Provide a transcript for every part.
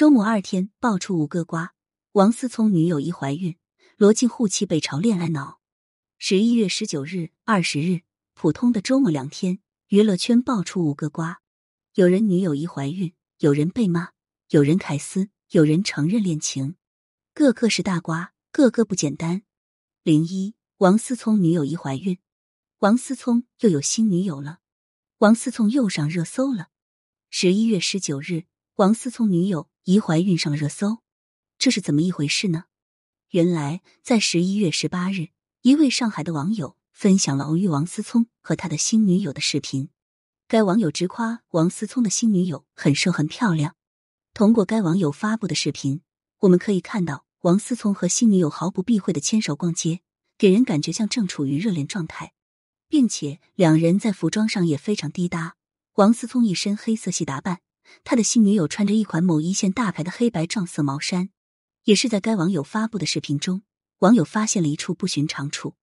周末二天爆出五个瓜，王思聪女友一怀孕，罗晋护妻被嘲恋爱脑。十一月十九日、二十日，普通的周末两天，娱乐圈爆出五个瓜，有人女友一怀孕，有人被骂，有人凯斯，有人承认恋情，个个是大瓜，个个不简单。零一，王思聪女友一怀孕，王思聪又有新女友了，王思聪又上热搜了。十一月十九日，王思聪女友疑怀孕上了热搜，这是怎么一回事呢？原来在十一月十八日，一位上海的网友分享了偶遇王思聪和他的新女友的视频。该网友直夸王思聪的新女友很瘦很漂亮。通过该网友发布的视频，我们可以看到王思聪和新女友毫不避讳的牵手逛街，给人感觉像正处于热恋状态，并且两人在服装上也非常滴搭。王思聪一身黑色系打扮，他的新女友穿着一款某一线大牌的黑白撞色毛衫。也是在该网友发布的视频中，网友发现了一处不寻常处。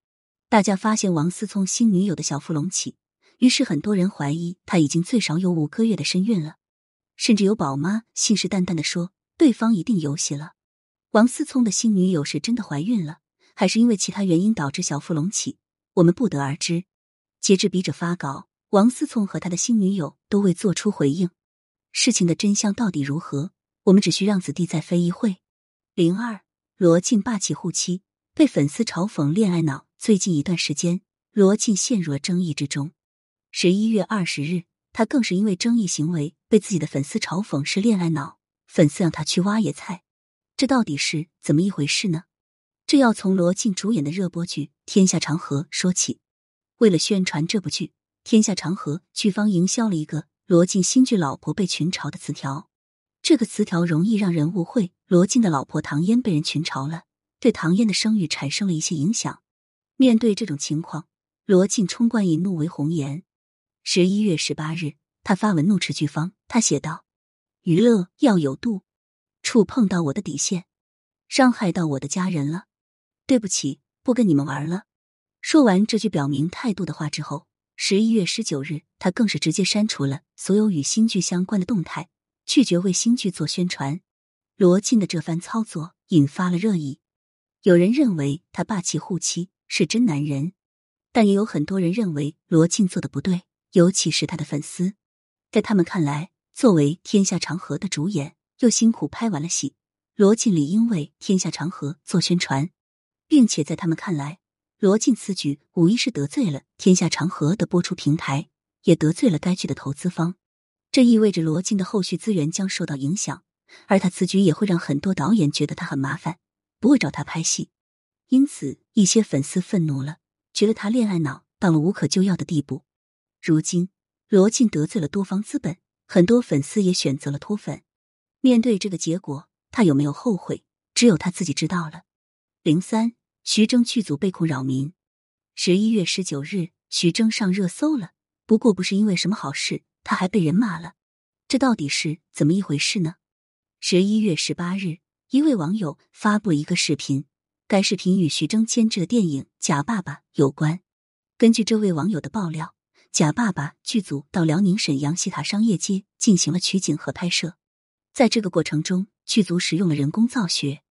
大家发现王思聪新女友的小腹隆起，于是很多人怀疑他已经最少有五个月的身孕了，甚至有宝妈信誓旦旦的说对方一定有喜了。王思聪的新女友是真的怀孕了，还是因为其他原因导致小腹隆起？我们不得而知。截至笔者发稿。王思聪和他的新女友都未做出回应，事情的真相到底如何？我们只需让子弟再飞一会。零二，罗晋霸气护妻，被粉丝嘲讽恋爱脑。最近一段时间，罗晋陷入了争议之中。十一月二十日，他更是因为争议行为被自己的粉丝嘲讽是恋爱脑，粉丝让他去挖野菜。这到底是怎么一回事呢？这要从罗晋主演的热播剧《天下长河》说起。为了宣传这部剧。天下长河剧方营销了一个罗晋新剧老婆被群嘲的词条，这个词条容易让人误会罗晋的老婆唐嫣被人群嘲了，对唐嫣的声誉产生了一些影响。面对这种情况，罗晋冲冠以怒为红颜。十一月十八日，他发文怒斥剧方，他写道：“娱乐要有度，触碰到我的底线，伤害到我的家人了，对不起，不跟你们玩了。”说完这句表明态度的话之后。十一月十九日，他更是直接删除了所有与新剧相关的动态，拒绝为新剧做宣传。罗晋的这番操作引发了热议，有人认为他霸气护妻是真男人，但也有很多人认为罗晋做的不对，尤其是他的粉丝。在他们看来，作为《天下长河》的主演，又辛苦拍完了戏，罗晋理应为《天下长河》做宣传，并且在他们看来。罗晋此举无疑是得罪了《天下长河》的播出平台，也得罪了该剧的投资方。这意味着罗晋的后续资源将受到影响，而他此举也会让很多导演觉得他很麻烦，不会找他拍戏。因此，一些粉丝愤怒了，觉得他恋爱脑到了无可救药的地步。如今，罗晋得罪了多方资本，很多粉丝也选择了脱粉。面对这个结果，他有没有后悔？只有他自己知道了。零三。徐峥剧组被控扰民。十一月十九日，徐峥上热搜了。不过不是因为什么好事，他还被人骂了。这到底是怎么一回事呢？十一月十八日，一位网友发布一个视频，该视频与徐峥监制的电影《假爸爸》有关。根据这位网友的爆料，《假爸爸》剧组到辽宁沈阳西塔商业街进行了取景和拍摄，在这个过程中，剧组使用了人工造雪。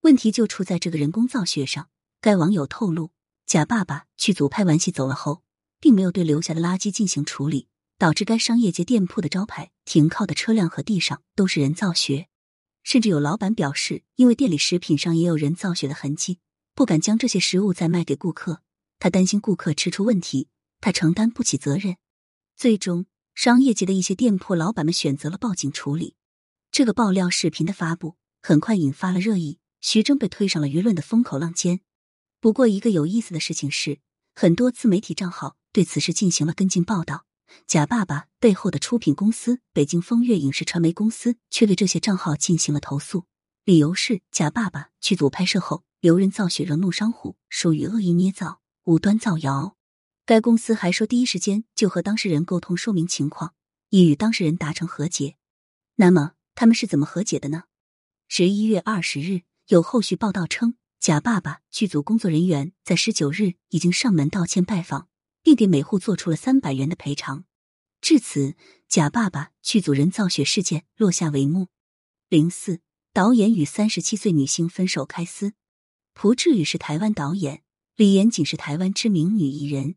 问题就出在这个人工造雪上。该网友透露，假爸爸剧组拍完戏走了后，并没有对留下的垃圾进行处理，导致该商业街店铺的招牌、停靠的车辆和地上都是人造雪。甚至有老板表示，因为店里食品上也有人造雪的痕迹，不敢将这些食物再卖给顾客，他担心顾客吃出问题，他承担不起责任。最终，商业街的一些店铺老板们选择了报警处理。这个爆料视频的发布很快引发了热议，徐峥被推上了舆论的风口浪尖。不过，一个有意思的事情是，很多自媒体账号对此事进行了跟进报道。假爸爸背后的出品公司北京风月影视传媒公司却对这些账号进行了投诉，理由是假爸爸剧组拍摄后留人造血惹怒商户，属于恶意捏造、无端造谣。该公司还说，第一时间就和当事人沟通说明情况，已与当事人达成和解。那么他们是怎么和解的呢？十一月二十日，有后续报道称。假爸爸剧组工作人员在十九日已经上门道歉拜访，并给每户做出了三百元的赔偿。至此，假爸爸剧组人造血事件落下帷幕。零四导演与三十七岁女星分手开撕。朴智宇是台湾导演，李延景是台湾知名女艺人。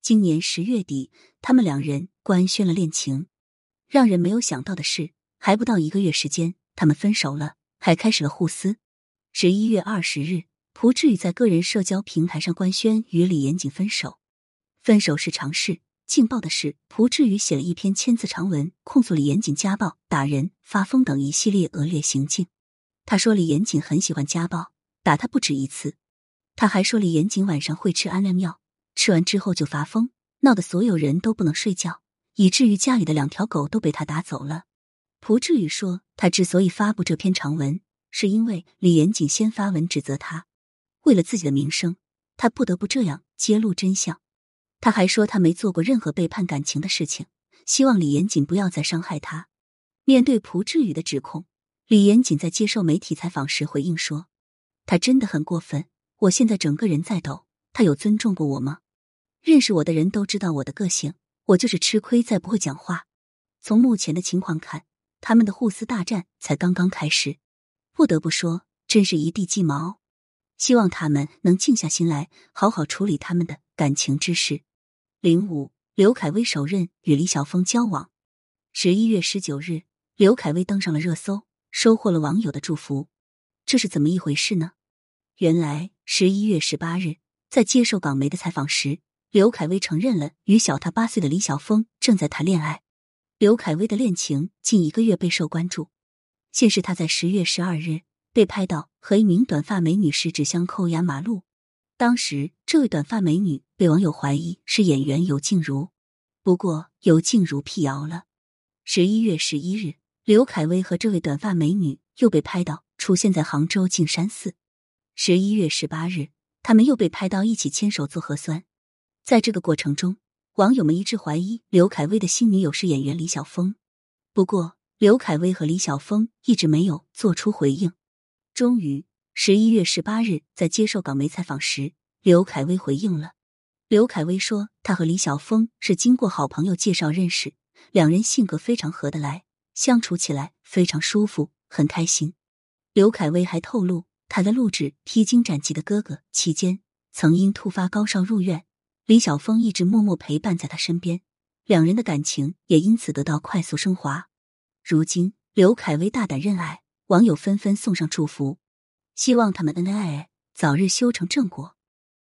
今年十月底，他们两人官宣了恋情。让人没有想到的是，还不到一个月时间，他们分手了，还开始了互撕。十一月二十日，朴智宇在个人社交平台上官宣与李延景分手。分手是常事。劲爆的是，朴智宇写了一篇千字长文，控诉李延景家暴、打人、发疯等一系列恶劣行径。他说李延景很喜欢家暴，打他不止一次。他还说李延景晚上会吃安眠药，吃完之后就发疯，闹得所有人都不能睡觉，以至于家里的两条狗都被他打走了。朴智宇说，他之所以发布这篇长文，是因为李延景先发文指责他，为了自己的名声，他不得不这样揭露真相。他还说他没做过任何背叛感情的事情，希望李延锦不要再伤害他。面对朴志宇的指控，李延锦在接受媒体采访时回应说：“他真的很过分，我现在整个人在抖。他有尊重过我吗？认识我的人都知道我的个性，我就是吃亏再不会讲话。从目前的情况看，他们的互撕大战才刚刚开始。不得不说，真是一地鸡毛。希望他们能静下心来，好好处理他们的感情之事。”零五，刘恺威首任与李晓峰交往。十一月十九日，刘恺威登上了热搜，收获了网友的祝福。这是怎么一回事呢？原来十一月十八日，在接受港媒的采访时，刘恺威承认了与小他八岁的李晓峰正在谈恋爱。刘恺威的恋情近一个月备受关注。先是他在十月十二日被拍到和一名短发美女十指相扣压马路。当时，这位短发美女被网友怀疑是演员尤静茹，不过尤静茹辟谣了。十一月十一日，刘恺威和这位短发美女又被拍到出现在杭州径山寺。十一月十八日，他们又被拍到一起牵手做核酸。在这个过程中，网友们一致怀疑刘恺威的新女友是演员李晓峰。不过，刘恺威和李晓峰一直没有做出回应。终于。十一月十八日，在接受港媒采访时，刘恺威回应了。刘恺威说，他和李晓峰是经过好朋友介绍认识，两人性格非常合得来，相处起来非常舒服，很开心。刘恺威还透露，他在录制《披荆斩棘的哥哥》期间，曾因突发高烧入院，李晓峰一直默默陪伴在他身边，两人的感情也因此得到快速升华。如今，刘恺威大胆认爱，网友纷纷送上祝福。希望他们恩恩爱爱，早日修成正果。